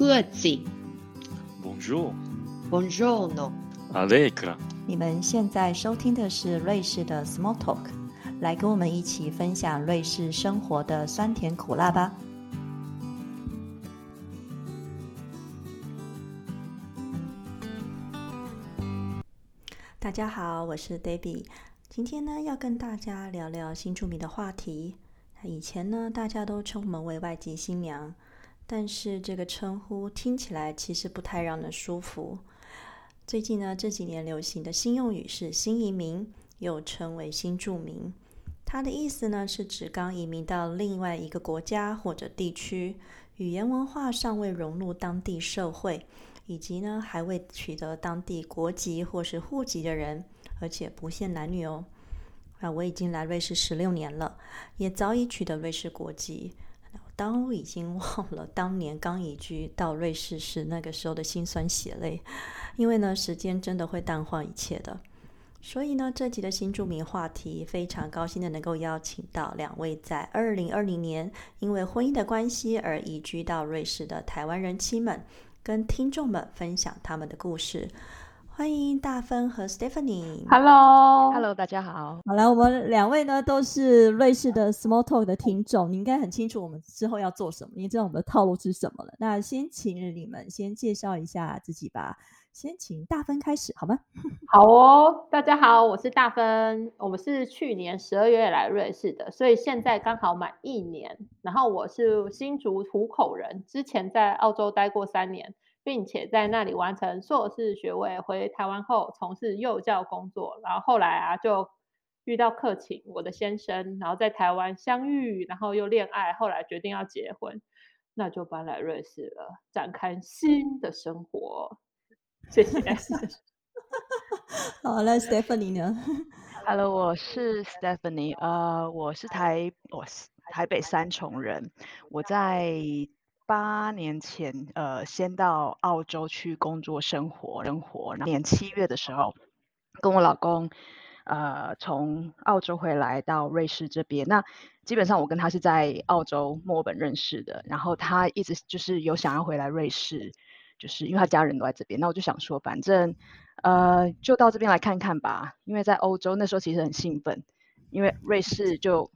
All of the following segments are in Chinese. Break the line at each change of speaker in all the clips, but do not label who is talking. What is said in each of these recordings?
贺子
Bonjour, Buongiorno，Allegra。
你们现在收听的是瑞士的 Small Talk，来跟我们一起分享瑞士生活的酸甜苦辣吧。大家好，我是 Debbie，今天呢要跟大家聊聊新出名的话题。以前呢，大家都称我们为外籍新娘，但是这个称呼听起来其实不太让人舒服。最近呢，这几年流行的新用语是新移民，又称为新住民。它的意思呢是指刚移民到另外一个国家或者地区，语言文化尚未融入当地社会，以及呢还未取得当地国籍或是户籍的人，而且不限男女哦。啊，我已经来瑞士十六年了，也早已取得瑞士国籍。都已经忘了当年刚移居到瑞士时那个时候的辛酸血泪，因为呢，时间真的会淡化一切的。所以呢，这集的新著名话题，非常高兴的能够邀请到两位在二零二零年因为婚姻的关系而移居到瑞士的台湾人妻们，跟听众们分享他们的故事。欢迎大芬和 Stephanie。
Hello，Hello，大家好。
好了，我们两位呢都是瑞士的 Small Talk 的听众，你应该很清楚我们之后要做什么，你知道我们的套路是什么了。那先请你们先介绍一下自己吧，先请大芬开始好吗？
好哦，大家好，我是大芬，我们是去年十二月来瑞士的，所以现在刚好满一年。然后我是新竹湖口人，之前在澳洲待过三年，并且在那里完成硕士学位。回台湾后从事幼教工作，然后后来啊就遇到克勤，我的先生，然后在台湾相遇，然后又恋爱，后来决定要结婚，那就搬来瑞士了，展开新的生活。谢谢。
好，那 Stephanie 呢？
Hello，我是 Stephanie，呃，我是台我是台北三重人，我在八年前呃先到澳洲去工作生活生活，然后年七月的时候跟我老公呃从澳洲回来到瑞士这边，那基本上我跟他是在澳洲墨尔本认识的，然后他一直就是有想要回来瑞士。就是因为他家人都在这边，那我就想说，反正呃就到这边来看看吧。因为在欧洲那时候其实很兴奋，因为瑞士就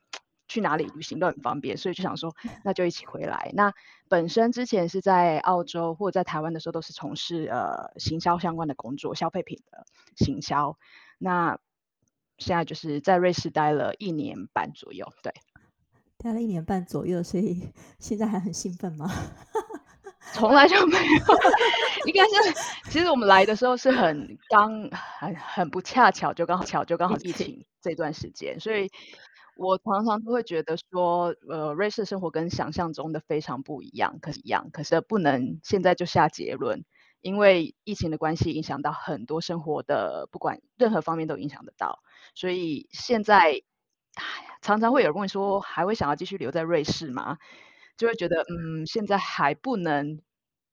去哪里旅行都很方便，所以就想说那就一起回来。那本身之前是在澳洲或者在台湾的时候都是从事呃行销相关的工作，消费品的行销。那现在就是在瑞士待了一年半左右，对，
待了一年半左右，所以现在还很兴奋吗？
从来就没有，应该是，其实我们来的时候是很刚很很不恰巧，就刚好巧就刚好疫情这段时间，所以我常常都会觉得说，呃，瑞士生活跟想象中的非常不一样，可是一样，可是不能现在就下结论，因为疫情的关系影响到很多生活的，不管任何方面都影响得到，所以现在常常会有人问说，还会想要继续留在瑞士吗？就会觉得，嗯，现在还不能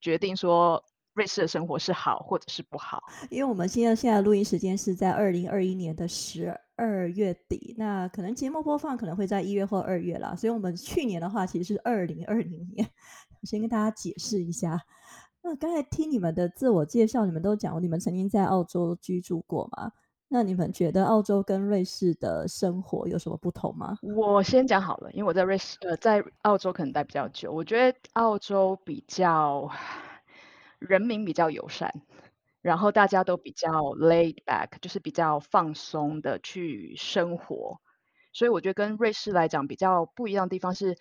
决定说瑞士的生活是好或者是不好，
因为我们现在现在录音时间是在二零二一年的十二月底，那可能节目播放可能会在一月或二月啦，所以我们去年的话其实是二零二零年，我先跟大家解释一下。那刚才听你们的自我介绍，你们都讲过你们曾经在澳洲居住过吗？那你们觉得澳洲跟瑞士的生活有什么不同吗？
我先讲好了，因为我在瑞士呃在澳洲可能待比较久，我觉得澳洲比较人民比较友善，然后大家都比较 laid back，就是比较放松的去生活，所以我觉得跟瑞士来讲比较不一样的地方是，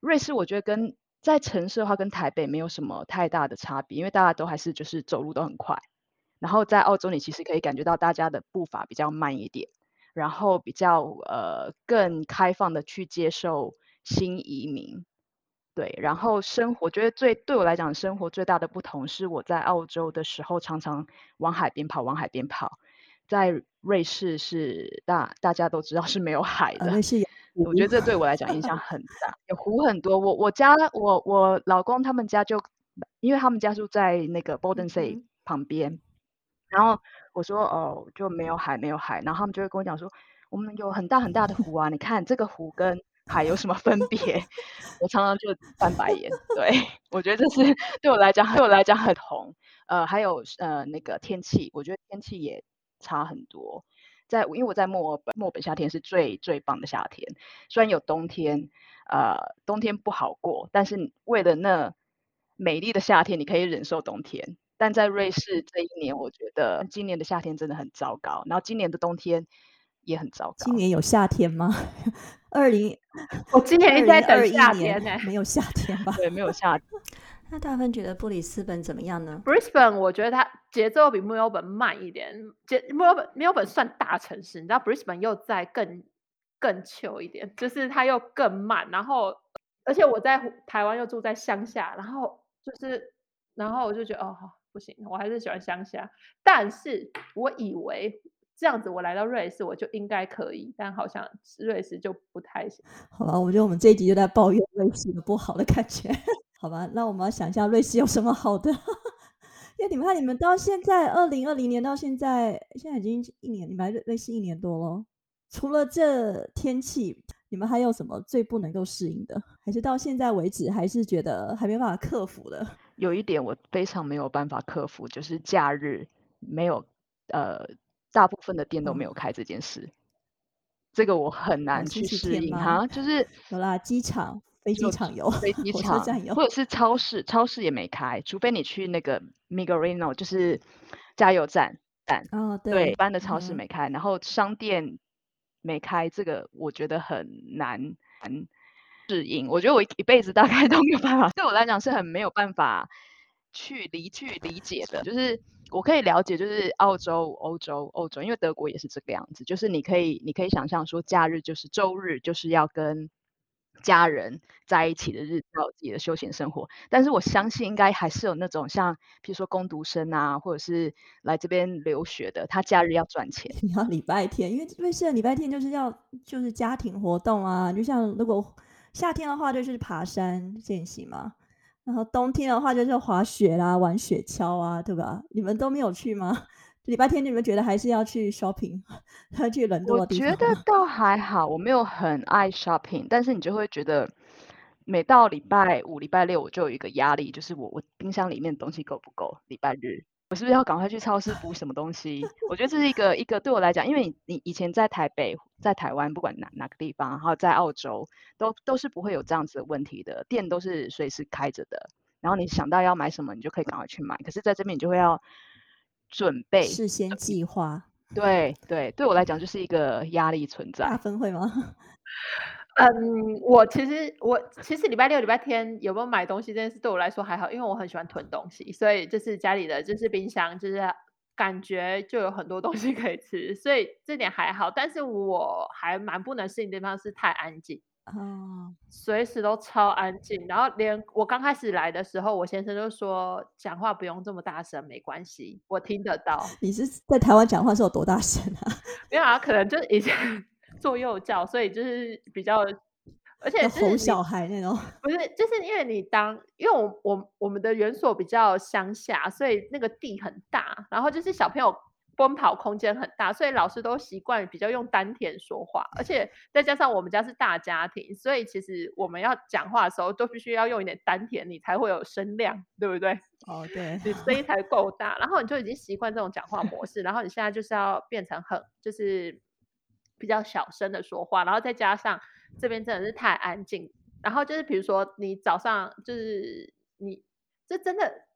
瑞士我觉得跟在城市的话跟台北没有什么太大的差别，因为大家都还是就是走路都很快。然后在澳洲，你其实可以感觉到大家的步伐比较慢一点，然后比较呃更开放的去接受新移民，对。然后生活，觉得最对我来讲，生活最大的不同是我在澳洲的时候常常往海边跑，往海边跑。在瑞士是大大家都知道是没有海的，
呃、瑞士
我觉得这对我来讲影响很大，有湖很多。我我家我我老公他们家就，因为他们家住在那个 b o r d e n s e e 旁边。然后我说哦，就没有海，没有海。然后他们就会跟我讲说，我们有很大很大的湖啊，你看这个湖跟海有什么分别？我常常就翻白眼。对 我觉得这是对我来讲，对我来讲很红。呃，还有呃那个天气，我觉得天气也差很多。在因为我在墨尔本，墨尔本夏天是最最棒的夏天，虽然有冬天，呃，冬天不好过，但是为了那美丽的夏天，你可以忍受冬天。但在瑞士这一年，我觉得今年的夏天真的很糟糕，然后今年的冬天也很糟糕。
今年有夏天吗？二零，
我今年一直在等夏天呢，
没有夏天吧？
对，没有夏天。
那大芬觉得布里斯本怎么样呢
？Brisbane 我觉得它节奏比墨尔本慢一点，节墨尔本墨尔本算大城市，你知道 Brisbane 又在更更旧一点，就是它又更慢。然后，而且我在台湾又住在乡下，然后就是，然后我就觉得哦，不行，我还是喜欢乡下。但是我以为这样子我来到瑞士我就应该可以，但好像瑞士就不太行。
好吧，我觉得我们这一集就在抱怨瑞士的不好的感觉。好吧，那我们要想一下瑞士有什么好的？因为你们看，你们到现在二零二零年到现在，现在已经一年，你们来瑞士一年多了。除了这天气，你们还有什么最不能够适应的？还是到现在为止，还是觉得还没办法克服的？
有一点我非常没有办法克服，就是假日没有，呃，大部分的店都没有开这件事。这个我很难去适应哈，就是
有啦，机场。飞机场有，
飞机场有，或者是超市，超市也没开，除非你去那个 Migrino，就是加油站站。
哦，对，
一般的超市没开，然后商店没开，这个我觉得很难很适应。我觉得我一辈子大概都没有办法，对我来讲是很没有办法去理去理解的。就是我可以了解，就是澳洲、欧洲、欧洲，因为德国也是这个样子，就是你可以你可以想象说，假日就是周日就是要跟。家人在一起的日子，有自己的休闲生活。但是我相信，应该还是有那种像，比如说工读生啊，或者是来这边留学的，他假日要赚钱。
你 要礼拜天，因为瑞士的礼拜天就是要就是家庭活动啊。就像如果夏天的话，就是爬山健行嘛。然后冬天的话，就是滑雪啦，玩雪橇啊，对吧？你们都没有去吗？礼拜天你们觉得还是要去 shopping，要 去人多的地
方？我觉得倒还好，我没有很爱 shopping，但是你就会觉得每到礼拜五、礼拜六，我就有一个压力，就是我我冰箱里面的东西够不够？礼拜日我是不是要赶快去超市补什么东西？我觉得这是一个一个对我来讲，因为你你以前在台北、在台湾，不管哪哪个地方，然后在澳洲，都都是不会有这样子的问题的，店都是随时开着的，然后你想到要买什么，你就可以赶快去买。可是在这边，你就会要。准备
事先计划，
对对，对我来讲就是一个压力存在。
大分会吗？
嗯，我其实我其实礼拜六、礼拜天有没有买东西这件事对我来说还好，因为我很喜欢囤东西，所以就是家里的就是冰箱，就是感觉就有很多东西可以吃，所以这点还好。但是我还蛮不能适应的地方是太安静。哦，随时都超安静，然后连我刚开始来的时候，我先生就说讲话不用这么大声，没关系，我听得到。
你是在台湾讲话是有多大声啊？
没有啊，可能就是以前做幼教，所以就是比较，而且
哄小孩那种。
不是，就是因为你当，因为我我我们的园所比较乡下，所以那个地很大，然后就是小朋友。奔跑空间很大，所以老师都习惯比较用丹田说话，而且再加上我们家是大家庭，所以其实我们要讲话的时候都必须要用一点丹田，你才会有声量，对不对？
哦，对，
你声音才够大，然后你就已经习惯这种讲话模式，然后你现在就是要变成很就是比较小声的说话，然后再加上这边真的是太安静，然后就是比如说你早上就是你这真的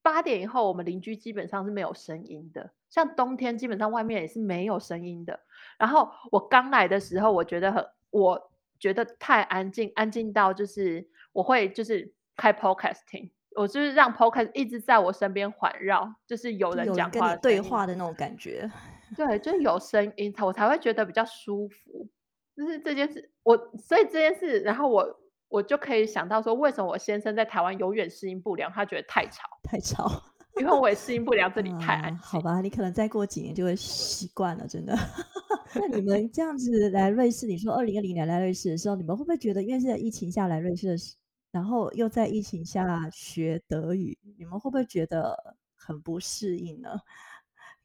八点以后，我们邻居基本上是没有声音的。像冬天基本上外面也是没有声音的。然后我刚来的时候，我觉得很，我觉得太安静，安静到就是我会就是开 podcast 听，我就是让 podcast 一直在我身边环绕，就是有人讲话
对话的那种感觉。
对，就是有声音，我才会觉得比较舒服。就是这件事，我所以这件事，然后我我就可以想到说，为什么我先生在台湾永远适应不良，他觉得太吵，
太吵。
因为我也适应不了这里太安静。
好吧，你可能再过几年就会习惯了，真的。那你们这样子来瑞士，你说二零二零年来瑞士的时候，你们会不会觉得，因为是在疫情下来瑞士的，然后又在疫情下学德语，你们会不会觉得很不适应呢？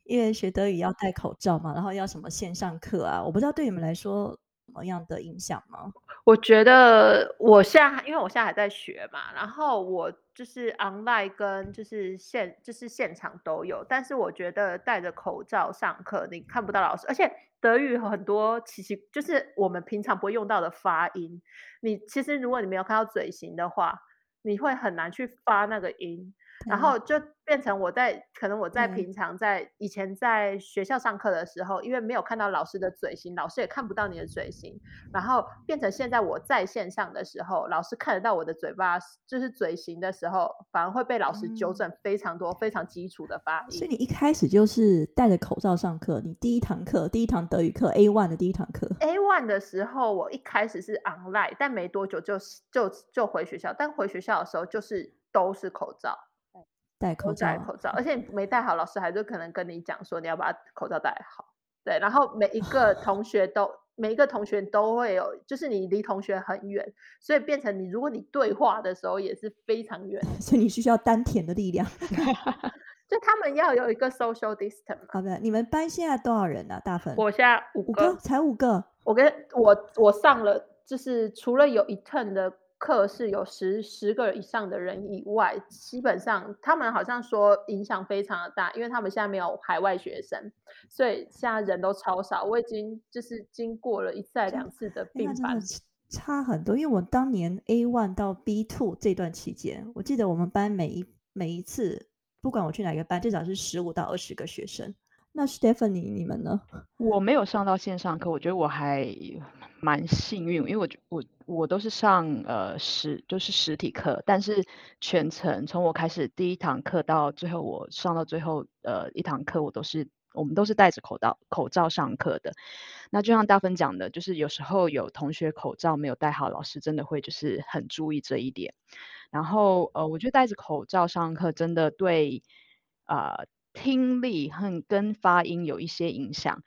因为学德语要戴口罩嘛，然后要什么线上课啊，我不知道对你们来说什么样的影响吗？
我觉得我现在因为我现在还在学嘛，然后我就是 online 跟就是现就是现场都有，但是我觉得戴着口罩上课你看不到老师，而且德语很多其实就是我们平常不会用到的发音，你其实如果你没有看到嘴型的话，你会很难去发那个音。然后就变成我在可能我在平常在以前在学校上课的时候，因为没有看到老师的嘴型，老师也看不到你的嘴型，然后变成现在我在线上的时候，老师看得到我的嘴巴就是嘴型的时候，反而会被老师纠正非常多非常基础的发音。
所以你一开始就是戴着口罩上课，你第一堂课第一堂德语课 A one 的第一堂课
A one 的时候，我一开始是 online，但没多久就就就回学校，但回学校的时候就是都是口罩。
戴口罩，
戴口罩，而且没戴好，老师还是可能跟你讲说你要把口罩戴好。对，然后每一个 同学都，每一个同学都会有，就是你离同学很远，所以变成你如果你对话的时候也是非常远，
所以你需要丹田的力量。
就他们要有一个 social distance。
好的，你们班现在多少人啊？大分？
我现在五个，
才五个。
我跟我我上了，就是除了有一 turn 的。课是有十十个以上的人以外，基本上他们好像说影响非常的大，因为他们现在没有海外学生，所以现在人都超少。我已经就是经过了一再两次的并班，
差很多。因为我当年 A one 到 B two 这段期间，我记得我们班每一每一次，不管我去哪个班，至少是十五到二十个学生。那 Stephanie，你们呢？
我没有上到线上课，我觉得我还蛮幸运，因为我我我都是上呃实就是实体课，但是全程从我开始第一堂课到最后我上到最后呃一堂课，我都是我们都是戴着口罩口罩上课的。那就像大芬讲的，就是有时候有同学口罩没有戴好，老师真的会就是很注意这一点。然后呃，我觉得戴着口罩上课真的对啊。听力和跟发音有一些影响。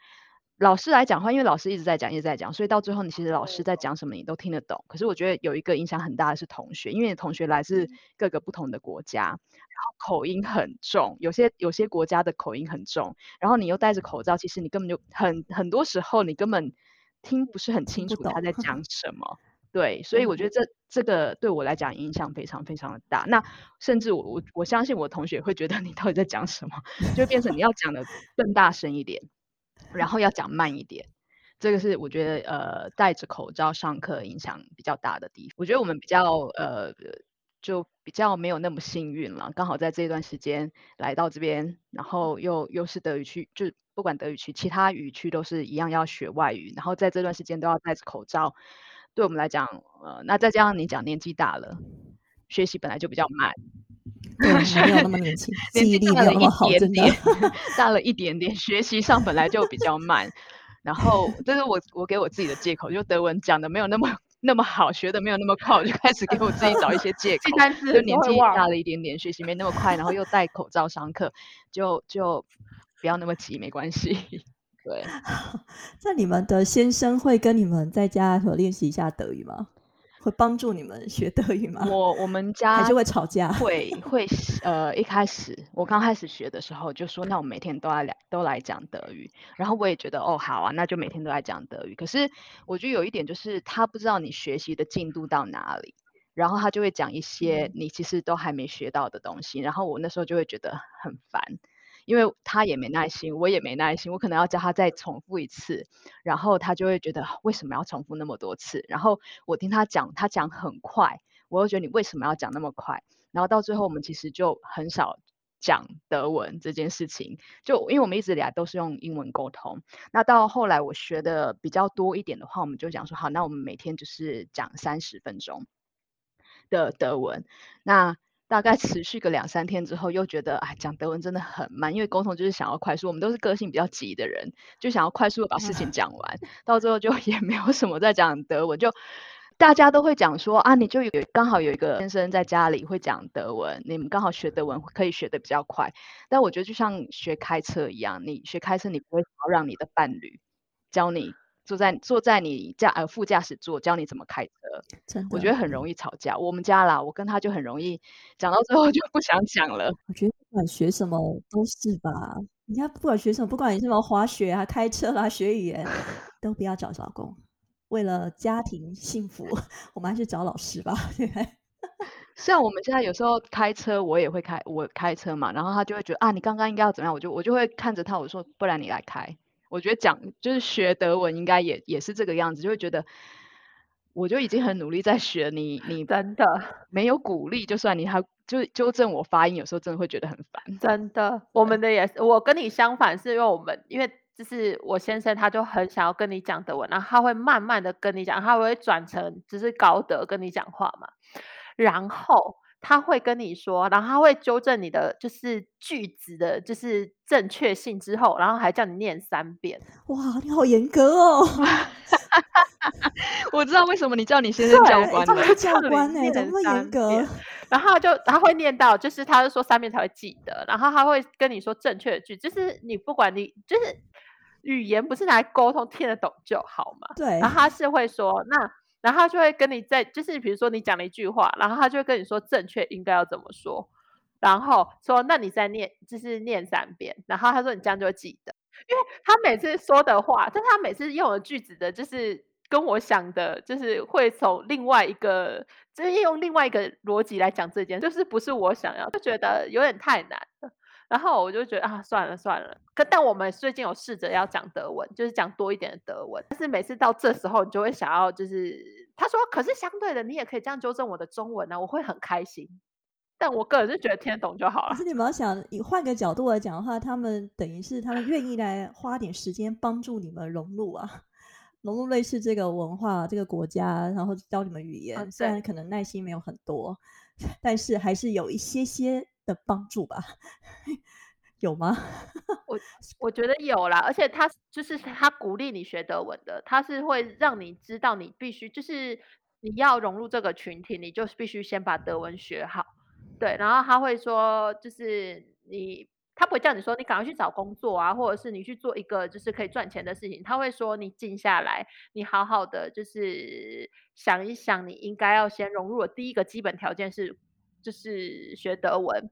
老师来讲话，因为老师一直在讲，一直在讲，所以到最后你其实老师在讲什么你都听得懂。可是我觉得有一个影响很大的是同学，因为同学来自各个不同的国家，然后口音很重，有些有些国家的口音很重，然后你又戴着口罩，其实你根本就很很多时候你根本听不是很清楚他在讲 什么。对，所以我觉得这这个对我来讲影响非常非常的大。那甚至我我我相信我同学会觉得你到底在讲什么，就变成你要讲的更大声一点，然后要讲慢一点。这个是我觉得呃戴着口罩上课影响比较大的地方。我觉得我们比较呃就比较没有那么幸运了，刚好在这段时间来到这边，然后又又是德语区，就不管德语区，其他语区都是一样要学外语，然后在这段时间都要戴着口罩。对我们来讲，呃，那再加上你讲年纪大了，学习本来就比较慢，
对，没有那么年轻，记忆力没有那么好，真的
大了一点点，学习上本来就比较慢。然后这是我我给我自己的借口，就德文讲的没有那么那么好，学的没有那么快，我就开始给我自己找一些借 口，就年纪大了一点点，学习没那么快，然后又戴口罩上课，就就不要那么急，没关系。对，
那你们的先生会跟你们在家和练习一下德语吗？会帮助你们学德语吗？
我我们家
还是会吵架，
会会 呃，一开始我刚开始学的时候就说，那我每天都要来都来讲德语，然后我也觉得哦好啊，那就每天都来讲德语。可是我觉得有一点就是他不知道你学习的进度到哪里，然后他就会讲一些你其实都还没学到的东西，然后我那时候就会觉得很烦。因为他也没耐心，我也没耐心，我可能要教他再重复一次，然后他就会觉得为什么要重复那么多次？然后我听他讲，他讲很快，我又觉得你为什么要讲那么快？然后到最后我们其实就很少讲德文这件事情，就因为我们一直以来都是用英文沟通。那到后来我学的比较多一点的话，我们就讲说好，那我们每天就是讲三十分钟的德文。那大概持续个两三天之后，又觉得哎，讲德文真的很慢，因为沟通就是想要快速。我们都是个性比较急的人，就想要快速的把事情讲完，到最后就 也没有什么在讲德文。就大家都会讲说啊，你就有刚好有一个先生在家里会讲德文，你们刚好学德文可以学的比较快。但我觉得就像学开车一样，你学开车你不会想要让你的伴侣教你。坐在坐在你驾呃副驾驶座教你怎么开车，我觉得很容易吵架。我们家啦，我跟他就很容易讲到最后就不想讲了。
我觉得不管学什么都是吧，你看不管学什么，不管你什么滑雪啊、开车啦、学语言，都不要找老公。为了家庭幸福，我们还是找老师吧。
像 我们现在有时候开车，我也会开，我开车嘛，然后他就会觉得啊，你刚刚应该要怎么样，我就我就会看着他，我说不然你来开。我觉得讲就是学德文应该也也是这个样子，就会觉得我就已经很努力在学，你你
真的
没有鼓励，就算你还就纠正我发音，有时候真的会觉得很烦。
真的，我们的也是，我跟你相反，是因为我们因为就是我先生他就很想要跟你讲德文，然后他会慢慢的跟你讲，他会转成只是高德跟你讲话嘛，然后。他会跟你说，然后他会纠正你的就是句子的，就是正确性之后，然后还叫你念三遍。
哇，你好严格哦！
我知道为什么你叫你先生教官了，
教官哎，怎么那么严格？
然后就他会念到，就是他是说三遍才会记得，然后他会跟你说正确的句，就是你不管你就是语言不是拿来沟通，听得懂就好嘛。
对，
然后他是会说那。然后他就会跟你在，就是比如说你讲了一句话，然后他就会跟你说正确应该要怎么说，然后说那你再念，就是念三遍，然后他说你这样就会记得，因为他每次说的话，但他每次用的句子的，就是跟我想的，就是会从另外一个，就是用另外一个逻辑来讲这件，就是不是我想要，就觉得有点太难了。然后我就觉得啊，算了算了。可但我们最近有试着要讲德文，就是讲多一点的德文。但是每次到这时候，你就会想要，就是他说，可是相对的，你也可以这样纠正我的中文呢，我会很开心。但我个人是觉得听得懂就好了。
可是你们要想，以换个角度来讲的话，他们等于是他们愿意来花点时间帮助你们融入啊，融入类似这个文化、这个国家，然后教你们语言。虽然可能耐心没有很多，但是还是有一些些。的帮助吧，有吗？
我 我觉得有啦，而且他就是他鼓励你学德文的，他是会让你知道你必须就是你要融入这个群体，你就必须先把德文学好。对，然后他会说，就是你他不会叫你说你赶快去找工作啊，或者是你去做一个就是可以赚钱的事情，他会说你静下来，你好好的就是想一想，你应该要先融入的第一个基本条件是。就是学德文，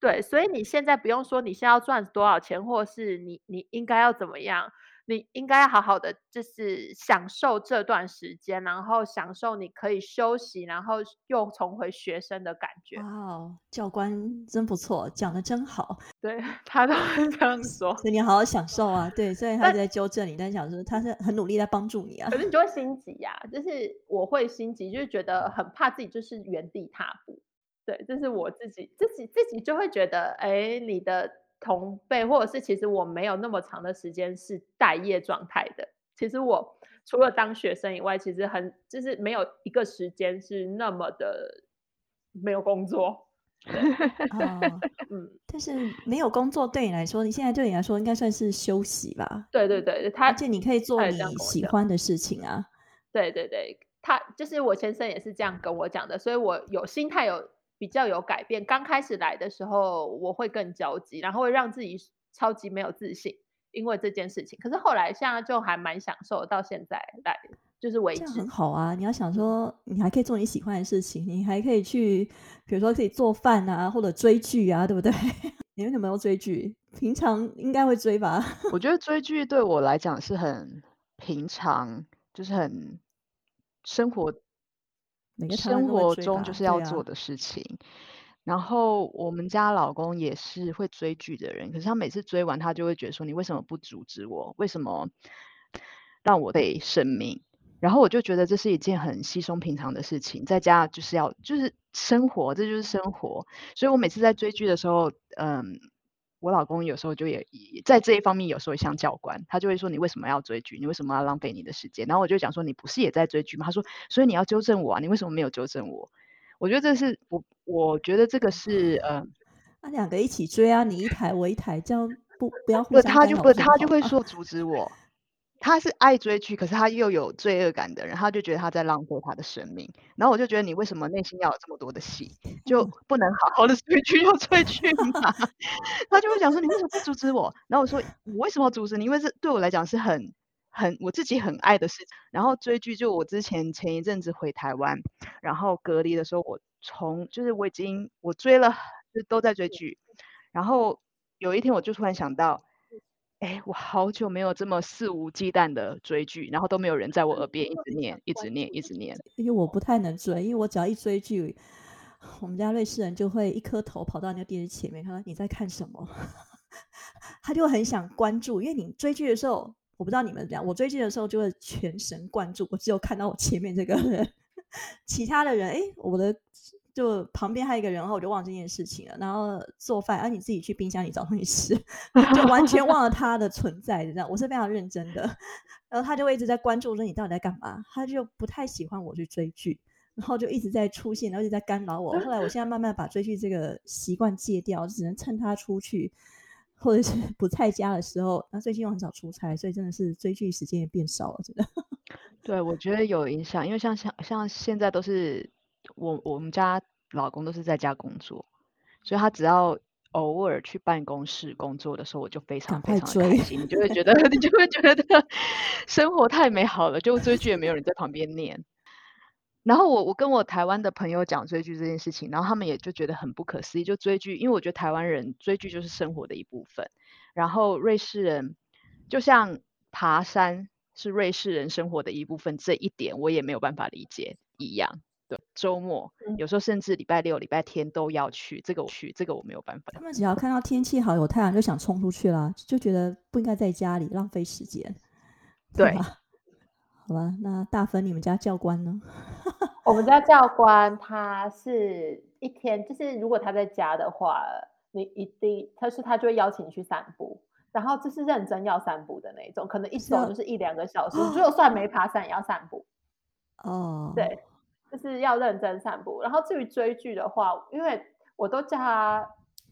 对，所以你现在不用说你现在要赚多少钱，或是你你应该要怎么样，你应该要好好的，就是享受这段时间，然后享受你可以休息，然后又重回学生的感觉。
哇，教官真不错，讲的真好，
对 他都会这样说，
所以你好好享受啊。对，所以他在纠正你，但想说他是很努力在帮助你啊。
可是你就会心急呀，就是我会心急，就是觉得很怕自己就是原地踏步。对，这是我自己自己自己就会觉得，哎，你的同辈，或者是其实我没有那么长的时间是待业状态的。其实我除了当学生以外，其实很就是没有一个时间是那么的没有工作。
嗯，但是没有工作对你来说，你现在对你来说应该算是休息吧？
对对对，他
而且你可以做你喜欢的事情啊。
对对对，他就是我先生也是这样跟我讲的，所以我有心态有。比较有改变。刚开始来的时候，我会更焦急，然后会让自己超级没有自信，因为这件事情。可是后来现在就还蛮享受，到现在来就是维持
很好啊。你要想说，你还可以做你喜欢的事情，你还可以去，比如说可以做饭啊，或者追剧啊，对不对？你们有没有追剧？平常应该会追吧？
我觉得追剧对我来讲是很平常，就是很生活。生活中就是要做的事情，然后我们家老公也是会追剧的人，可是他每次追完，他就会觉得说：“你为什么不阻止我？为什么让我被生命？”然后我就觉得这是一件很稀松平常的事情，在家就是要就是生活，这就是生活。所以我每次在追剧的时候，嗯。我老公有时候就也在这一方面有时候像教官，他就会说你为什么要追剧？你为什么要浪费你的时间？然后我就讲说你不是也在追剧吗？他说所以你要纠正我啊，你为什么没有纠正我？我觉得这是我我觉得这个是呃，
那两个一起追啊，你一台我一台，这样不不要互相
他就不他就会说阻止我。他是爱追剧，可是他又有罪恶感的人，他就觉得他在浪费他的生命。然后我就觉得你为什么内心要有这么多的戏，就不能好好的追剧就追剧嘛？他就会讲说你为什么不阻止我？然后我说我为什么要阻止你？因为这对我来讲是很很我自己很爱的事情。然后追剧就我之前前一阵子回台湾，然后隔离的时候，我从就是我已经我追了就都在追剧，然后有一天我就突然想到。哎，我好久没有这么肆无忌惮的追剧，然后都没有人在我耳边一直念、一直念、一直念。
因为我不太能追，因为我只要一追剧，我们家瑞士人就会一颗头跑到那个电视前面，他说你在看什么？他就很想关注，因为你追剧的时候，我不知道你们怎样，我追剧的时候就会全神贯注，我只有看到我前面这个人，其他的人，哎，我的就旁边还有一个人，然后我就忘这件事情了。然后做饭，啊，你自己去冰箱里找东西吃，就完全忘了他的存在，这样我是非常认真的。然后他就会一直在关注说你到底在干嘛，他就不太喜欢我去追剧，然后就一直在出现，然后一直在干扰我。后来我现在慢慢把追剧这个习惯戒掉，只能趁他出去。或者是 不在家的时候，那最近又很少出差，所以真的是追剧时间也变少了，真的。
对，我觉得有影响，因为像像像现在都是我我们家老公都是在家工作，所以他只要偶尔去办公室工作的时候，我就非常非常开心，你就会觉得 你就会觉得生活太美好了，就追剧也没有人在旁边念。然后我我跟我台湾的朋友讲追剧这件事情，然后他们也就觉得很不可思议，就追剧，因为我觉得台湾人追剧就是生活的一部分，然后瑞士人就像爬山是瑞士人生活的一部分，这一点我也没有办法理解一样。对，周末有时候甚至礼拜六、礼拜天都要去，这个我去，这个我没有办法。
他们只要看到天气好、有太阳，就想冲出去啦，就觉得不应该在家里浪费时间。
对。
好吧，那大芬，你们家教官呢？
我们家教官他是一天，就是如果他在家的话，你一定他是他就会邀请你去散步，然后这是认真要散步的那种，可能一走就是一两个小时，就算没爬山也要散步。
哦，
对，就是要认真散步。然后至于追剧的话，因为我都叫他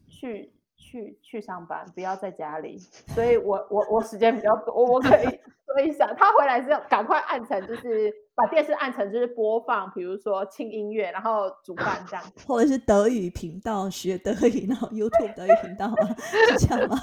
去去去上班，不要在家里，所以我我我时间比较多，我可以。所以想他回来之后，赶快按成就是把电视按成就是播放，比如说轻音乐，然后煮饭这样，
或者是德语频道学德语，然后 YouTube 德语频道是这样吗？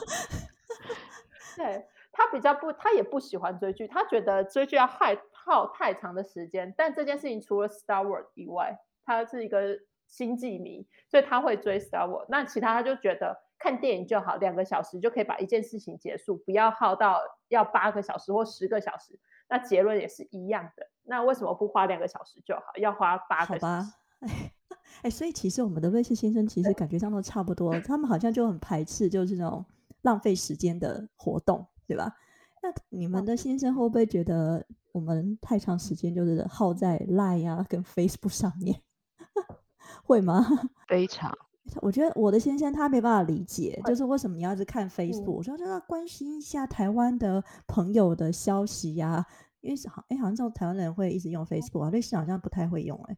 对他比较不，他也不喜欢追剧，他觉得追剧要害耗太长的时间。但这件事情除了 Star Wars 以外，他是一个星际迷，所以他会追 Star Wars。那其他他就觉得。看电影就好，两个小时就可以把一件事情结束，不要耗到要八个小时或十个小时。那结论也是一样的。那为什么不花两个小时就好，要花八个小时？
哎 哎，所以其实我们的瑞士先生其实感觉上都差不多，他们好像就很排斥就是那种浪费时间的活动，对吧？那你们的先生会不会觉得我们太长时间就是耗在 Line 啊跟 Facebook 上面？会吗？
非常。
我觉得我的先生他没办法理解，就是为什么你要一直看 Facebook？我说就要关心一下台湾的朋友的消息呀，因为好哎，好像这种台湾人会一直用 Facebook 啊，瑞士好像不太会用哎，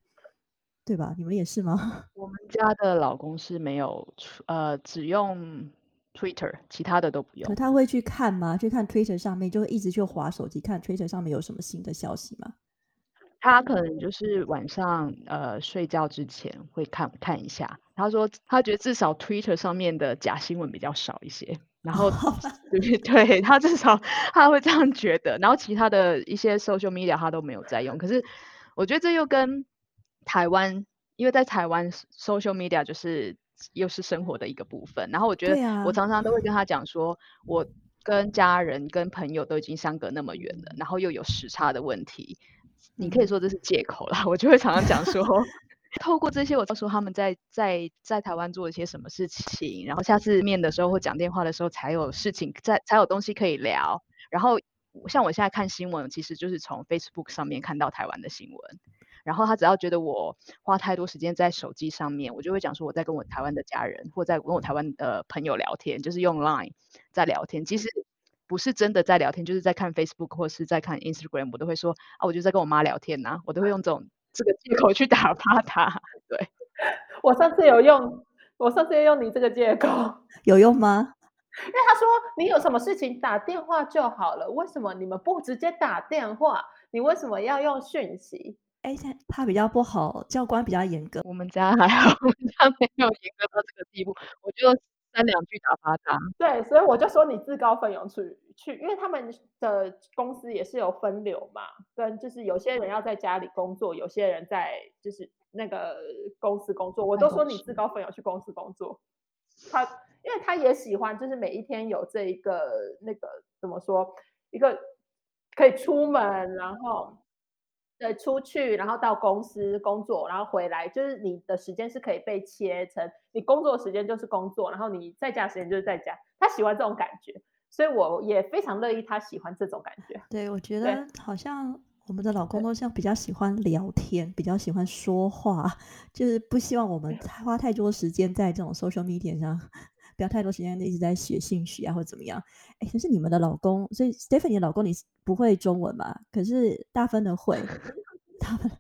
对吧？你们也是吗？
我们家的老公是没有呃，只用 Twitter，其他的都不用。
可他会去看吗？去看 Twitter 上面，就会一直去划手机看 Twitter 上面有什么新的消息吗？
他可能就是晚上呃睡觉之前会看看一下。他说他觉得至少 Twitter 上面的假新闻比较少一些，然后对 对，他至少他会这样觉得。然后其他的一些 social media 他都没有在用。可是我觉得这又跟台湾，因为在台湾 social media 就是又是生活的一个部分。然后我觉得我常常都会跟他讲说，我跟家人跟朋友都已经相隔那么远了，然后又有时差的问题。你可以说这是借口啦，我就会常常讲说，透过这些，我告诉他们在在在台湾做了些什么事情，然后下次面的时候或讲电话的时候才有事情，在才有东西可以聊。然后像我现在看新闻，其实就是从 Facebook 上面看到台湾的新闻。然后他只要觉得我花太多时间在手机上面，我就会讲说我在跟我台湾的家人或在跟我台湾的朋友聊天，就是用 Line 在聊天。其实。不是真的在聊天，就是在看 Facebook 或是在看 Instagram，我都会说啊，我就在跟我妈聊天呐，我都会用这种这个借口去打发他。对，
我上次有用，我上次有用你这个借口，
有用吗？
因为他说你有什么事情打电话就好了，为什么你们不直接打电话？你为什么要用讯息？
哎，他他比较不好，教官比较严格，
我们家还好，我们家没有严格到这个地步，我就。三两句打发他，
对，所以我就说你自告奋勇去去，因为他们的公司也是有分流嘛，跟就是有些人要在家里工作，有些人在就是那个公司工作，我都说你自告奋勇去公司工作。他因为他也喜欢，就是每一天有这一个那个怎么说，一个可以出门，然后对出去，然后到公司工作，然后回来，就是你的时间是可以被切成，你工作的时间就是工作，然后你在家时间就是在家。他喜欢这种感觉，所以我也非常乐意他喜欢这种感觉。
对，我觉得好像我们的老公都像比较喜欢聊天，比较喜欢说话，就是不希望我们花太多时间在这种 social media 上。不要太多时间一直在写信息啊，或者怎么样？哎，可是你们的老公，所以 Stephanie 的老公你不会中文嘛？可是大分的会，他们，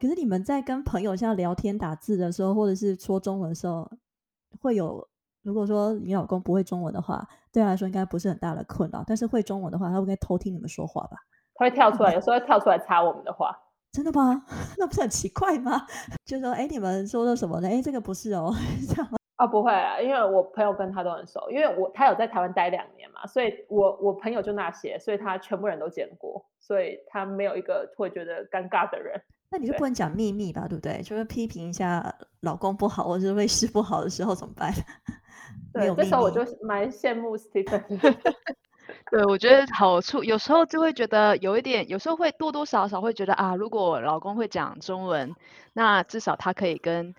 可是你们在跟朋友像聊天打字的时候，或者是说中文的时候，会有如果说你老公不会中文的话，对他来说应该不是很大的困扰。但是会中文的话，他会偷听你们说话吧？
他会跳出来，有时候会跳出来插我们的话。
真的吗？那不是很奇怪吗？就说哎，你们说的什么呢？哎，这个不是哦，这样。
啊，不会啊，因为我朋友跟他都很熟，因为我他有在台湾待两年嘛，所以我我朋友就那些，所以他全部人都见过，所以他没有一个会觉得尴尬的人。
那你就不能讲秘密吧，对不对？就是批评一下老公不好，或者是卫视不好的时候怎么办？
对，这时候我就蛮羡慕 Stephen。
对，我觉得好处有时候就会觉得有一点，有时候会多多少少会觉得啊，如果老公会讲中文，那至少他可以跟。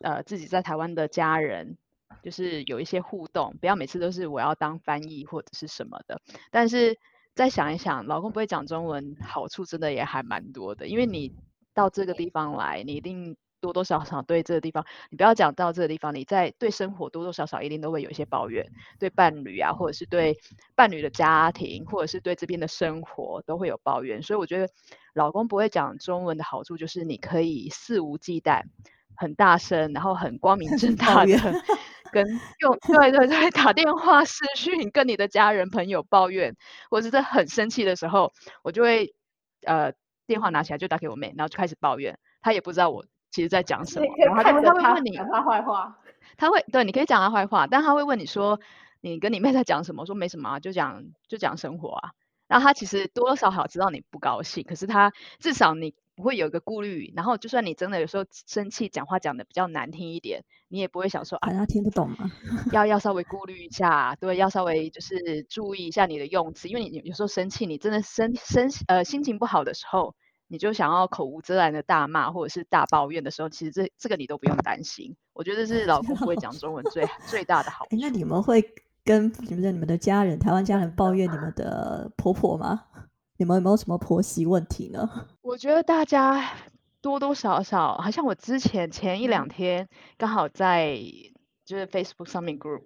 呃，自己在台湾的家人，就是有一些互动，不要每次都是我要当翻译或者是什么的。但是再想一想，老公不会讲中文，好处真的也还蛮多的。因为你到这个地方来，你一定多多少少对这个地方，你不要讲到这个地方，你在对生活多多少少一定都会有一些抱怨，对伴侣啊，或者是对伴侣的家庭，或者是对这边的生活都会有抱怨。所以我觉得老公不会讲中文的好处就是你可以肆无忌惮。很大声，然后很光明正 大的跟用对对对 打电话视讯跟你的家人朋友抱怨，或者是很生气的时候，我就会呃电话拿起来就打给我妹，然后就开始抱怨，她也不知道我其实在讲什么，然后他会问你
讲他坏话，
她会对你可以讲她坏话，但她会问你说你跟你妹在讲什么，说没什么啊，就讲就讲生活啊，然后他其实多多少少知道你不高兴，可是他至少你。不会有一个顾虑，然后就算你真的有时候生气，讲话讲的比较难听一点，你也不会想说啊，
他听不懂吗？
要要 稍微顾虑一下，对，要稍微就是注意一下你的用词，因为你有时候生气，你真的生生呃心情不好的时候，你就想要口无遮拦的大骂或者是大抱怨的时候，其实这这个你都不用担心。我觉得是老 公不会讲中文最 最大的好处。
那你们会跟你们的你们的家人，台湾家人抱怨你们的婆婆吗？你们有没有什么婆媳问题呢？
我觉得大家多多少少，好像我之前前一两天刚好在就是 Facebook 上面 group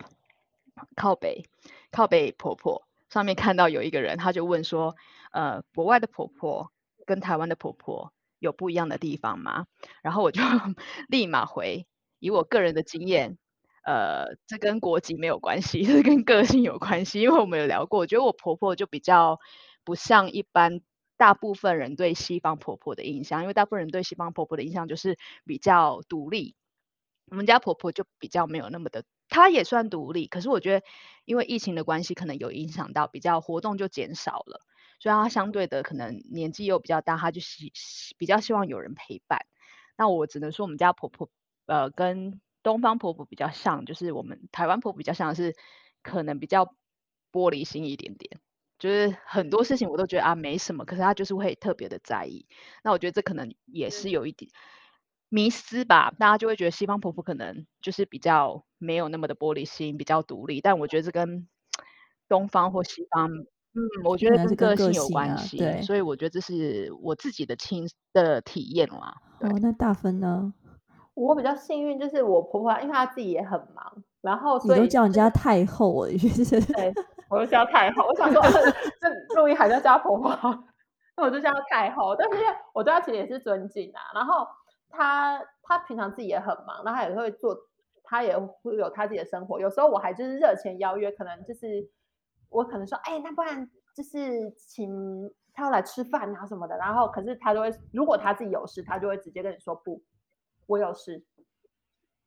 靠北靠北婆婆上面看到有一个人，他就问说，呃，国外的婆婆跟台湾的婆婆有不一样的地方吗？然后我就 立马回，以我个人的经验，呃，这跟国籍没有关系，这跟个性有关系，因为我们有聊过，我觉得我婆婆就比较。不像一般大部分人对西方婆婆的印象，因为大部分人对西方婆婆的印象就是比较独立。我们家婆婆就比较没有那么的，她也算独立，可是我觉得因为疫情的关系，可能有影响到，比较活动就减少了，所以她相对的可能年纪又比较大，她就希比较希望有人陪伴。那我只能说，我们家婆婆呃跟东方婆婆比较像，就是我们台湾婆婆比较像是可能比较玻璃心一点点。就是很多事情我都觉得啊没什么，可是他就是会特别的在意。那我觉得这可能也是有一点迷失吧，大家就会觉得西方婆婆可能就是比较没有那么的玻璃心，比较独立。但我觉得这跟东方或西方，嗯，我觉得跟个性有关系。对，所以我觉得这是我自己的亲的体验啦。
哦，那大分呢？
我比较幸运，就是我婆婆，因为她自己也很忙，然后所
以都叫人家太后，就是。
我就叫太后，我想说这录音还在叫婆婆，那我就叫太后。但是因为我对她其实也是尊敬啊。然后她她平常自己也很忙，然后她也会做，她也会有她自己的生活。有时候我还就是热情邀约，可能就是我可能说，哎，那不然就是请她要来吃饭啊什么的。然后可是她都会，如果她自己有事，她就会直接跟你说不，我有事。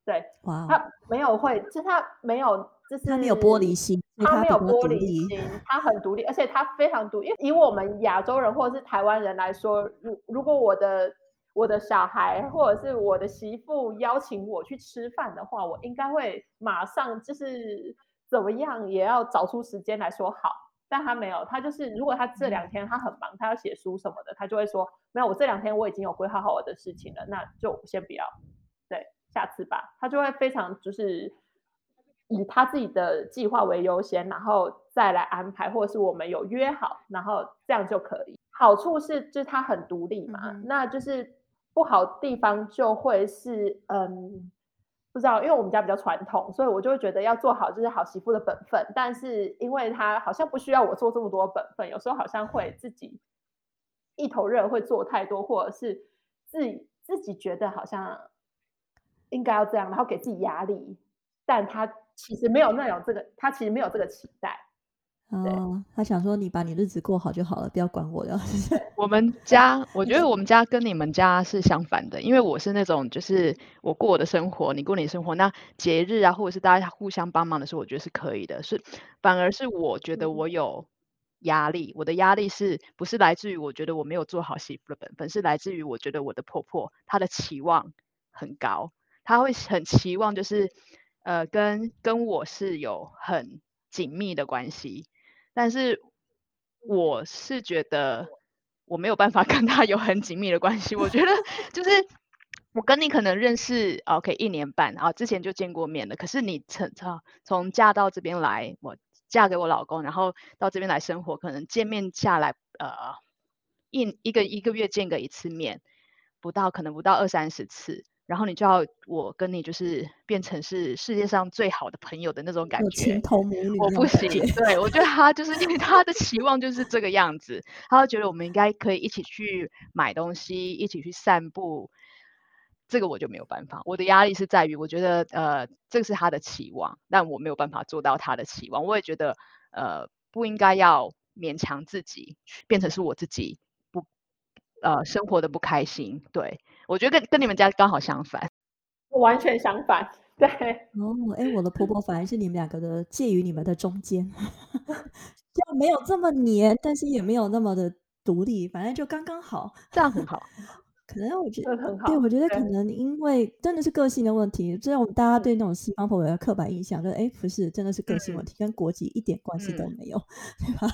对，他没有会，就是他没有。
就是他没有玻璃心，
他没有玻璃心，他很独立，而且他非常独。因为以我们亚洲人或者是台湾人来说，如如果我的我的小孩或者是我的媳妇邀请我去吃饭的话，我应该会马上就是怎么样也要找出时间来说好。但他没有，他就是如果他这两天他很忙，他要写书什么的，他就会说没有，我这两天我已经有规划好我的事情了，那就先不要，对，下次吧。他就会非常就是以他自己的计划为优先，然后再来安排，或者是我们有约好，然后这样就可以。好处是就是他很独立嘛，那就是不好地方就会是嗯。不知道，因为我们家比较传统，所以我就会觉得要做好就是好媳妇的本分。但是因为他好像不需要我做这么多本分，有时候好像会自己一头热，会做太多，或者是自自己觉得好像应该要这样，然后给自己压力。但他其实没有那种这个，他其实没有这个期待。
哦，他想说你把你日子过好就好了，不要管我了。
我们家，我觉得我们家跟你们家是相反的，因为我是那种就是我过我的生活，你过你的生活。那节日啊，或者是大家互相帮忙的时候，我觉得是可以的。是反而是我觉得我有压力，我的压力是不是来自于我觉得我没有做好媳妇的本分，是来自于我觉得我的婆婆她的期望很高，她会很期望就是呃跟跟我是有很紧密的关系。但是我是觉得我没有办法 跟他有很紧密的关系。我觉得 就是我跟你可能认识，OK，一年半啊，之前就见过面了。可是你从从从嫁到这边来，我嫁给我老公，然后到这边来生活，可能见面下来，呃，一一个一个月见个一次面，不到可能不到二三十次。然后你就要我跟你就是变成是世界上最好的朋友的那种感觉，
情同母女。
我不行，对我觉得他就是因为 他的期望就是这个样子，他会觉得我们应该可以一起去买东西，一起去散步。这个我就没有办法，我的压力是在于我觉得呃，这个是他的期望，但我没有办法做到他的期望。我也觉得呃，不应该要勉强自己变成是我自己不呃生活的不开心，对。我觉得跟跟你们家刚好相反，
完全相反。对
哦，哎，我的婆婆反而是你们两个的介于你们的中间，就没有这么黏，但是也没有那么的独立，反正就刚刚好，
这样很好。
可能我觉得
很好，
对我觉得可能因为真的是个性的问题，这种大家对那种西方婆婆的刻板印象，就哎不是，真的是个性问题，跟国籍一点关系都没有，对吧？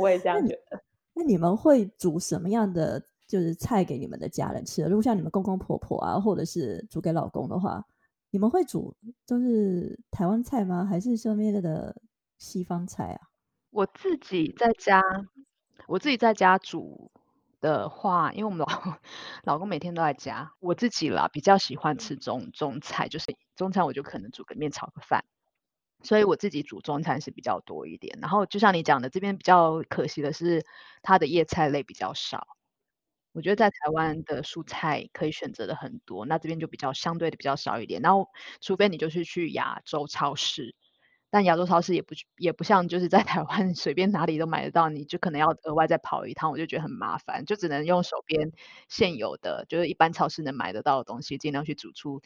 我也这样觉得。
那你们会煮什么样的？就是菜给你们的家人吃。如果像你们公公婆婆啊，或者是煮给老公的话，你们会煮都是台湾菜吗？还是上面的西方菜啊？
我自己在家，我自己在家煮的话，因为我们老 老公每天都在家，我自己啦比较喜欢吃中中菜，就是中餐我就可能煮个面炒个饭，所以我自己煮中餐是比较多一点。然后就像你讲的，这边比较可惜的是，它的叶菜类比较少。我觉得在台湾的蔬菜可以选择的很多，那这边就比较相对的比较少一点。然后，除非你就是去亚洲超市，但亚洲超市也不也不像就是在 台湾随便哪里都买得到，你就可能要额外再跑一趟，我就觉得很麻烦，就只能用手边现有的，就是一般超市能买得到的东西，尽量去煮出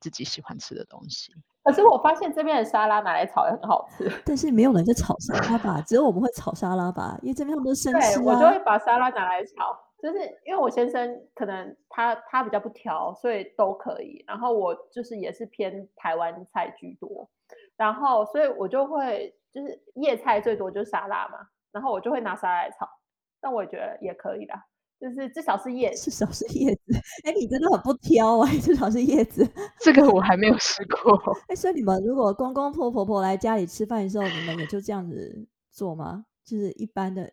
自己喜欢吃的东西。
可是我发现这边的沙拉拿来炒也很好吃，
但是没有人在炒沙拉吧？只有我们会炒沙拉吧？因为这边他们都生吃啊。
我就会把沙拉拿来炒。就是因为我先生可能他他比较不挑，所以都可以。然后我就是也是偏台湾菜居多，然后所以我就会就是叶菜最多就是沙拉嘛，然后我就会拿沙拉来炒。但我也觉得也可以啦，就是至少是叶，
至少是叶子。哎，你真的很不挑哎，至少是叶子。
这个我还没有试过。
哎，所以你们如果公公婆婆婆来家里吃饭的时候，你们也就这样子做吗？就是一般的。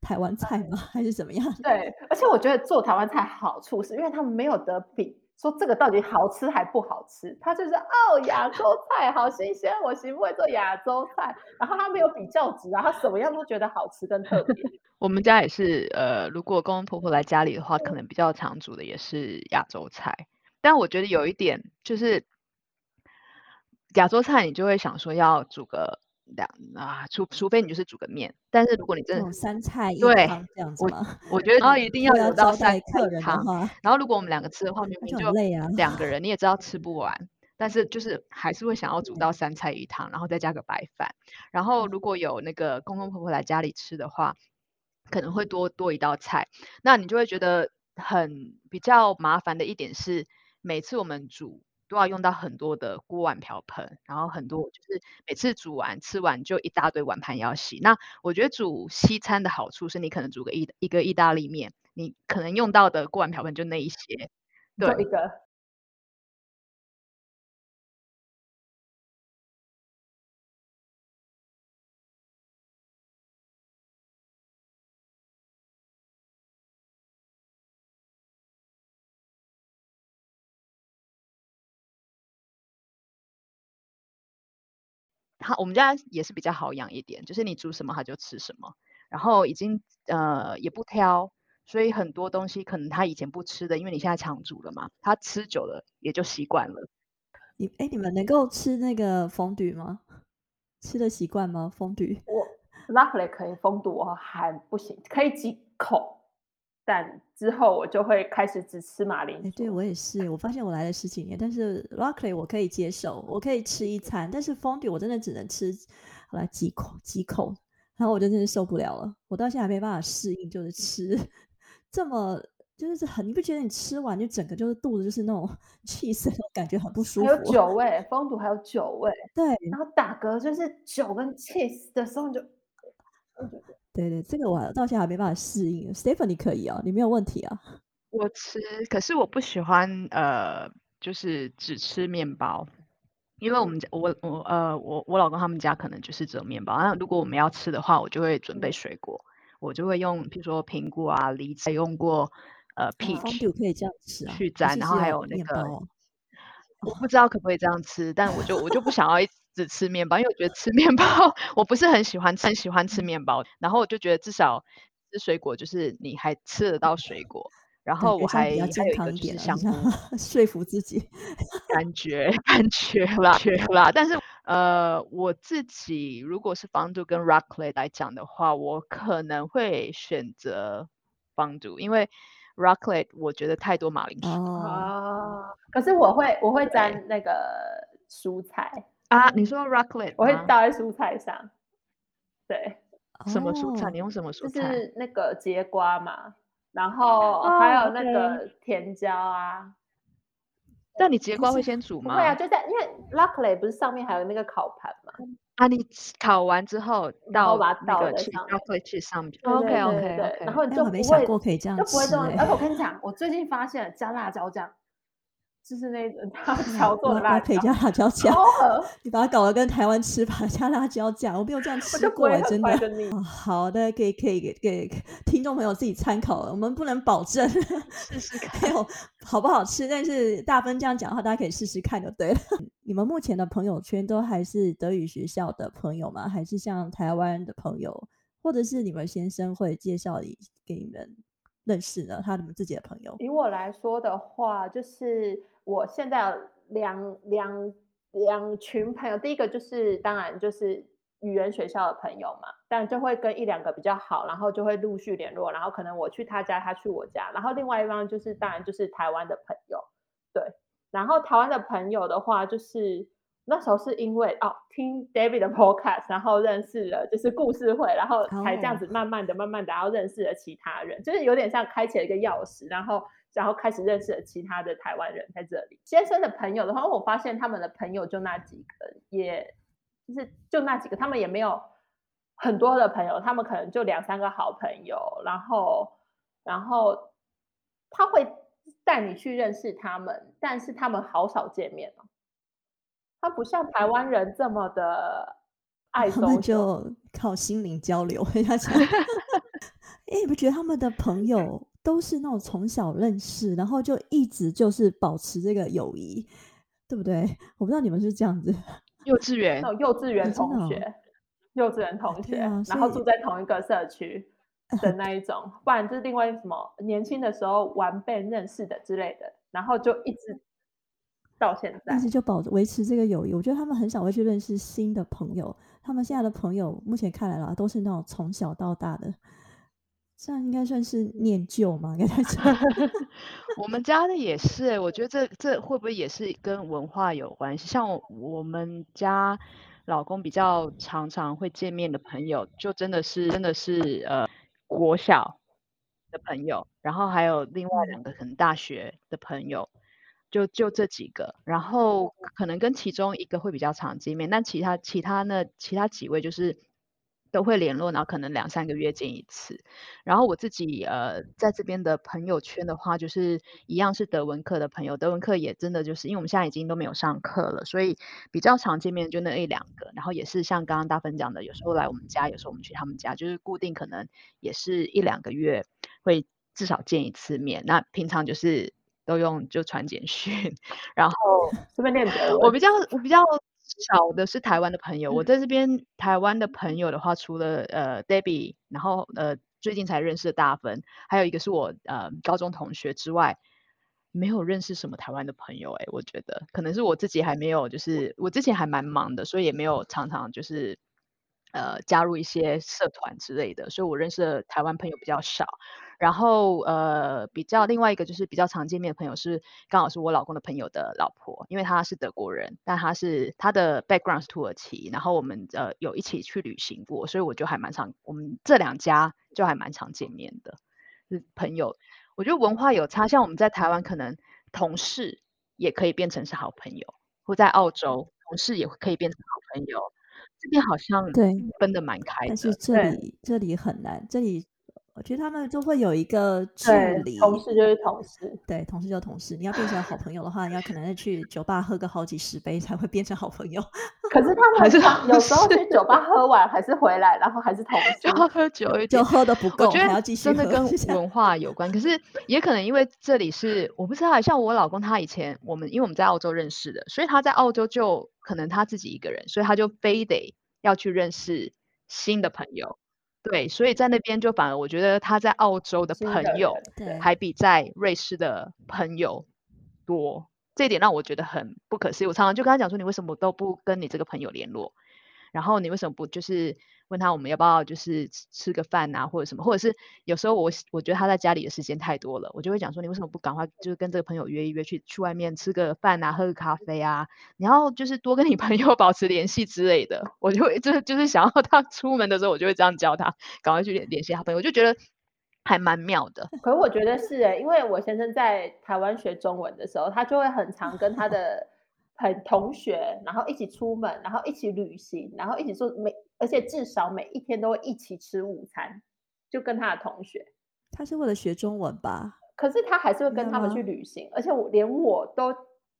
台湾菜吗？还是怎么样？
对，而且我觉得做台湾菜好处是因为他们没有得比，说这个到底好吃还不好吃，他就是哦亚洲菜好新鲜，我媳妇会做亚洲菜，然后他没有比较值啊，他什么样都觉得好吃跟特别。
我们家也是，呃，如果公公婆婆来家里的话，可能比较常煮的也是亚洲菜，但我觉得有一点就是亚洲菜，你就会想说要煮个。两啊，除除非你就是煮个面，但是如果你真的
三菜一汤这样子
吗？我觉得然后一定要有到三
客人汤。
然后如果我们两个吃的话，明明就两个人，你也知道吃不完，但是就是还是会想要煮到三菜一汤，然后再加个白饭。然后如果有那个公公婆婆来家里吃的话，可能会多多一道菜，那你就会觉得很比较麻烦的一点是，每次我们煮都要用到很多的锅碗瓢盆，然后很多就是每次煮完吃完就一大堆碗盘要洗。那我觉得煮西餐的好处是你可能煮个意一个意大利面，你可能用到的锅碗瓢盆就那一些，
对一个。
它我们家也是比较好养一点，就是你煮什么它就吃什么，然后已经呃也不挑，所以很多东西可能它以前不吃的，因为你现在常煮了嘛，它吃久了也就习惯了。
你哎，你们能够吃那个风 dü 吗？吃的习惯吗？风 dü
我 luckily 可以，风 dü 我还不行，可以几口。但之后我就会开始只吃马铃薯。
对我也是，我发现我来了十几年，但是 Rockly 我可以接受，我可以吃一餐，但是 Fondue 我真的只能吃好来几口几口，然后我就真的受不了了。我到现在还没办法适应，就是吃这么就是很，你不觉得你吃完就整个就是肚子就是那种 cheese 感觉很不舒服？
还有酒味，Fondue 还有酒味，
对，
然后打嗝就是酒跟 cheese 的时候你就。
对对，这个我到现在还没办法适应。Stephen，你可以啊，你没有问题啊。
我吃，可是我不喜欢呃，就是只吃面包，因为我们家我我呃我我老公他们家可能就是只有面包。那如果我们要吃的话，我就会准备水果，我就会用比如说苹果啊、梨，还用过呃 peach
可以这样吃啊，
去沾，然后还有那个，我不知道可不可以这样吃，但我就我就不想要一。只吃面包，因为我觉得吃面包我不是很喜欢吃，很喜欢吃面包。然后我就觉得至少吃水果，就是你还吃得到水果。然后我还还有一个就是想
说服自己，
感觉 感觉啦，觉啦。但是呃，我自己如果是方度跟 Rockley 来讲的话，我可能会选择方度，因为 Rockley 我觉得太多马铃薯
啊。可是我会我会沾那个蔬菜。
啊，你说 rocklet，
我会倒在蔬菜上。对，
什么蔬菜？你用什么蔬
菜？就是那个节瓜嘛，然后还有那个甜椒啊。
但你节瓜会先煮吗？
会啊，就在因为 rocklet 不是上面还有那个烤盘嘛。
啊，你烤完之后倒
把它倒在
上面，去上面。
OK OK OK。然后你就
没想过可以这样，
就不会这样。而且我跟你讲，我最近发现加辣椒酱。就是那种他调做的辣椒，
加辣椒酱，你把它搞得跟台湾吃法加辣椒酱，我没有这样吃过，真的。好的，可以可以给给听众朋友自己参考了。我们不能保证
试试 看有
好不好吃，但是大分这样讲的话，大家可以试试看就对了。你们目前的朋友圈都还是德语学校的朋友吗？还是像台湾的朋友，或者是你们先生会介绍你给你们认识的他们自己的朋友？
以我来说的话，就是。我现在有两两两群朋友，第一个就是当然就是语言学校的朋友嘛，但就会跟一两个比较好，然后就会陆续联络，然后可能我去他家，他去我家，然后另外一方就是当然就是台湾的朋友，对，然后台湾的朋友的话，就是那时候是因为哦听 David 的 Podcast，然后认识了就是故事会，然后才这样子慢慢的、慢慢的，然后认识了其他人，就是有点像开启了一个钥匙，然后。然后开始认识了其他的台湾人在这里。先生的朋友的话，我发现他们的朋友就那几个，也就是就那几个，他们也没有很多的朋友，他们可能就两三个好朋友。然后，然后他会带你去认识他们，但是他们好少见面哦。他不像台湾人这么的 爱，
他们就靠心灵交流。哎，你不觉得他们的朋友？都是那种从小认识，然后就一直就是保持这个友谊，对不对？我不知道你们是这样子，
幼稚园，
幼稚园同学，幼稚园同学，然后住在同一个社区 的那一种，不然就是另外什么年轻的时候玩被认识的之类的，然后就一直到现在，
一直就保维持这个友谊。我觉得他们很少会去认识新的朋友，他们现在的朋友目前看来啦，都是那种从小到大的。这样应该算是念旧吗？应该讲，
我们家的也是，我觉得这这会不会也是跟文化有关系？像我我们家老公比较常常会见面的朋友，就真的是真的是呃国小的的朋友，然后还有另外两个可能大学的朋友，就就这几个，然后可能跟其中一个会比较常见面，但其他其他呢，其他几位就是都会联络，然后可能两三个月见一次。然后我自己呃在这边的朋友圈的话，就是一样是德文课的朋友，德文课也真的就是因为我们现在已经都没有上课了，所以比较常见面就那一两个。然后也是像刚刚大芬讲的，有时候来我们家，有时候我们去他们家，就是固定可能也是一两个月会至少见一次面。那平常就是都用就传简讯，然后
顺便练德文。
我比较我比较少的是台湾的朋友，我在这边台湾的朋友的话，除了呃 Debbie，然后呃最近才认识的大芬，还有一个是我呃高中同学之外，没有认识什么台湾的朋友。哎，我觉得可能是我自己还没有，就是我之前还蛮忙的，所以也没有常常就是呃加入一些社团之类的，所以我认识的台湾朋友比较少。然后呃，比较另外一个就是比较常见面的朋友是刚好是我老公的朋友的老婆，因为她是德国人，但她是他的 background 是土耳其，然后我们呃有一起去旅行过，所以我就还蛮常我们这两家就还蛮常见面的，是朋友。我觉得文化有差，像我们在台湾可能同事也可以变成是好朋友，或在澳洲同事也可以变成好朋友，这边好像
对
分得蛮开的。
但是这里这里很难，这里。我觉得他们就会有一个距离，
同事就是同事，
对，同事就同事。你要变成好朋友的话，你要可能去酒吧喝个好几十杯才会变成好朋友。
可是他 们还是有时候去酒吧喝完还是回来，然后还是同 事，
就喝酒
就喝的不够，还要继续
真的跟文化有关。可是也可能因为这里是我不知道，像我老公他以前我们因为我们在澳洲认识的，所以他在澳洲就可能他自己一个人，所以他就非得要去认识新的朋友。对，所以在那边就反而我觉得他在澳洲的朋友还比在瑞士的朋友多，这一点让我觉得很不可思议。我常常就跟他讲说，你为什么都不跟你这个朋友联络？然后你为什么不就是问他我们要不要就是吃个饭啊，或者什么？或者是有时候我我觉得他在家里的时间太多了，我就会讲说你为什么不赶快就是跟这个朋友约一约去去外面吃个饭啊，喝个咖啡啊？你要就是多跟你朋友 保持联系之类的。我就会就是就是想要他 出门的时候，我就会这样教他，赶快去联联系他朋友。我就觉得还蛮妙的。
可是我觉得是哎，因为我先生在台湾学中文的时候，他就会很常跟他的。很同学，然后一起出门，然后一起旅行，然后一起做每，而且至少每一天都会一起吃午餐，就跟他的同学。
他是为了学中文吧？
可是他还是会跟他们去旅行，而且我连我都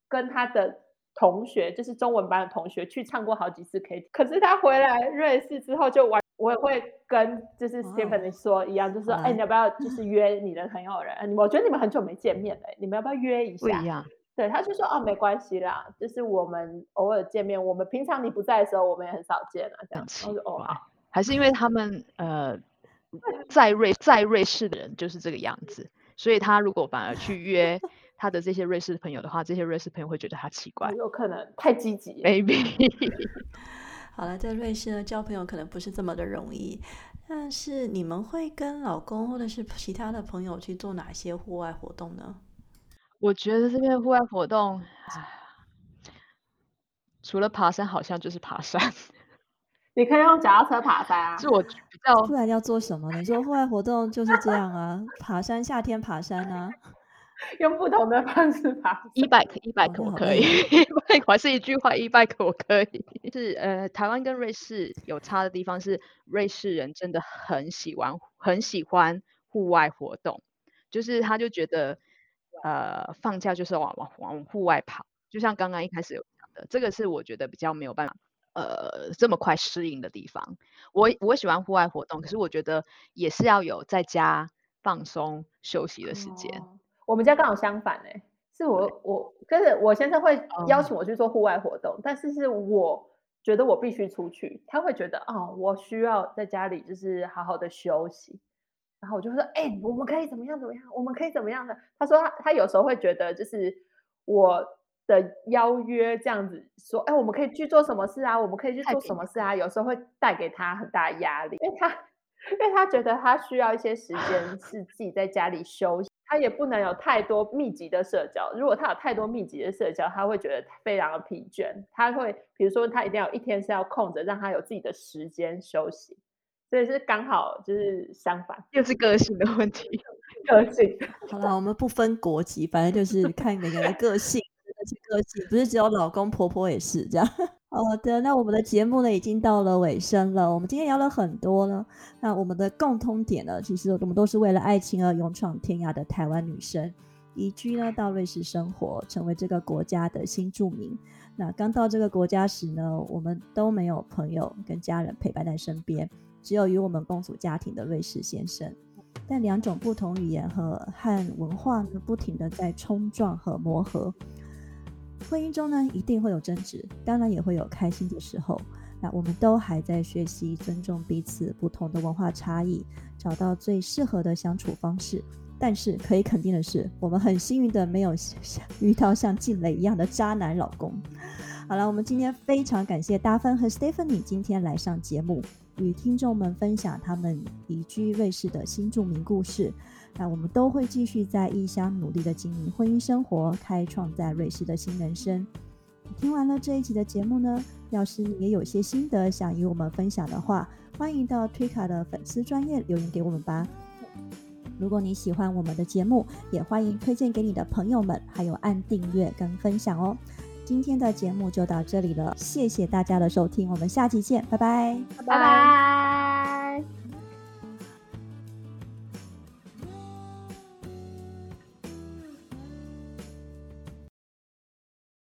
跟他的同学，就是中文班的同学去唱过好几次 K。可是他回来瑞士之后就完，我也会跟就是 Stephanie 说一样，就是说，哎，你要不要就是约你的朋友人？我觉得你们很久没见面了，你们要不要约一下？
不一样。
对，他就说啊，没关系啦，就是我们偶尔见面，我们平常你不在的时候，我们也很少见啊，这样。我说哦，好，
还是因为他们呃，在瑞在瑞士的人就是这个样子，所以他如果反而去约 他的这些瑞士朋友的话，这些瑞士朋友会觉得他奇怪，
有可能太积极
，maybe。
好了，在瑞士呢交朋友可能不是这么的容易，但是你们会跟老公或者是其他的朋友去做哪些户外活动呢？
我觉得这边户外活动，除了爬山，好像就是爬山。
你可以用脚踏车爬山啊。
是我比较。
不然要做什么？你说户外活动就是这样啊，爬山，夏天爬山啊。
用不同的方式爬。
e bike，e bike 我可以。e bike 还是一句话，e bike 我可以。是呃，台湾跟瑞士有差的地方是，瑞士人真的很喜欢很喜欢户外活动，就是他就觉得。呃，放假就是往往往户外跑，就像刚刚一开始有讲的，这个是我觉得比较没有办法呃这么快适应的地方。我我喜欢户外活动，可是我觉得也是要有在家放松休息的时间。
我们家刚好相反哎，是我我就是我先生会邀请我去做户外活动，但是是我觉得我必须出去，他会觉得哦，我需要在家里就是好好的休息。然后我就说，哎，我们可以怎么样怎么样？我们可以怎么样的？他说他他有时候会觉得，就是我的邀约这样子说，哎，我们可以去做什么事啊？我们可以去做什么事啊？有时候会带给他很大压力，因为他因为他觉得他需要一些时间 是自己在家里休息，他也不能有太多密集的社交。如果他有太多密集的社交，他会觉得非常的疲倦。他会比如说他一定要一天是要空着，让他有自己的时间休息。所以是刚好就是相反，
又是个性的问题。
个性。
好了，我们不分国籍，反正就是看每个人的个性，而且个性不是只有老公婆婆也是这样。好的，那我们的节目呢已经到了尾声了。我们今天聊了很多呢，那我们的共通点呢，其实我们都是为了爱情而勇闯天涯的台湾女生，移居呢到瑞士生活，成为这个国家的新住民。那刚到这个国家时呢，我们都没有朋友跟家人陪伴在身边，只有与我们共组家庭的瑞士先生。但两种不同语言和和文化呢，不停的在冲撞和磨合。婚姻中呢，一定会有争执，当然也会有开心的时候。那我们都还在学习尊重彼此不同的文化差异，找到最适合的相处方式。但是可以肯定的是，我们很幸运的没有 遇到像静蕾一样的渣男老公。好了，我们今天非常感谢大芬和 Stephanie 今天来上节目，与听众们分享他们移居瑞士的新著名故事。那我们都会继续在异乡努力的经营婚姻生活，开创在瑞士的新人生。听完了这一集的节目呢，要是也有些心得想与我们分享的话，欢迎到推卡的粉丝专业留言给我们吧。如果你喜欢我们的节目，也欢迎推荐给你的朋友们，还有按订阅跟分享哦。今天的节目就到这里了，谢谢大家的收听，我们下期见，拜拜，
拜拜。